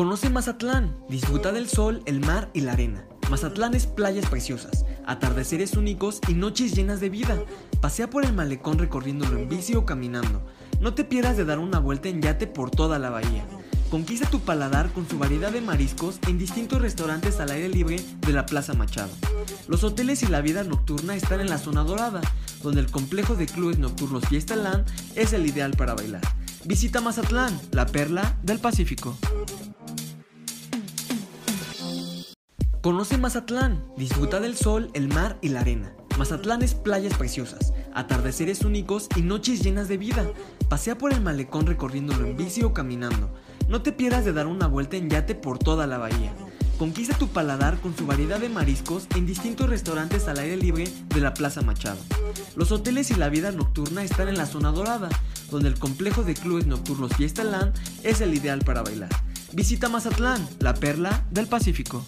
Conoce Mazatlán, disfruta del sol, el mar y la arena. Mazatlán es playas preciosas, atardeceres únicos y noches llenas de vida. Pasea por el malecón recorriéndolo en bici o caminando. No te pierdas de dar una vuelta en yate por toda la bahía. Conquista tu paladar con su variedad de mariscos en distintos restaurantes al aire libre de la Plaza Machado. Los hoteles y la vida nocturna están en la zona dorada, donde el complejo de clubes nocturnos Fiesta Land es el ideal para bailar. Visita Mazatlán, la perla del Pacífico. Conoce Mazatlán, disfruta del sol, el mar y la arena. Mazatlán es playas preciosas, atardeceres únicos y noches llenas de vida. Pasea por el malecón recorriéndolo en bici o caminando. No te pierdas de dar una vuelta en yate por toda la bahía. Conquista tu paladar con su variedad de mariscos en distintos restaurantes al aire libre de la Plaza Machado. Los hoteles y la vida nocturna están en la zona dorada, donde el complejo de clubes nocturnos Fiesta Land es el ideal para bailar. Visita Mazatlán, la perla del Pacífico.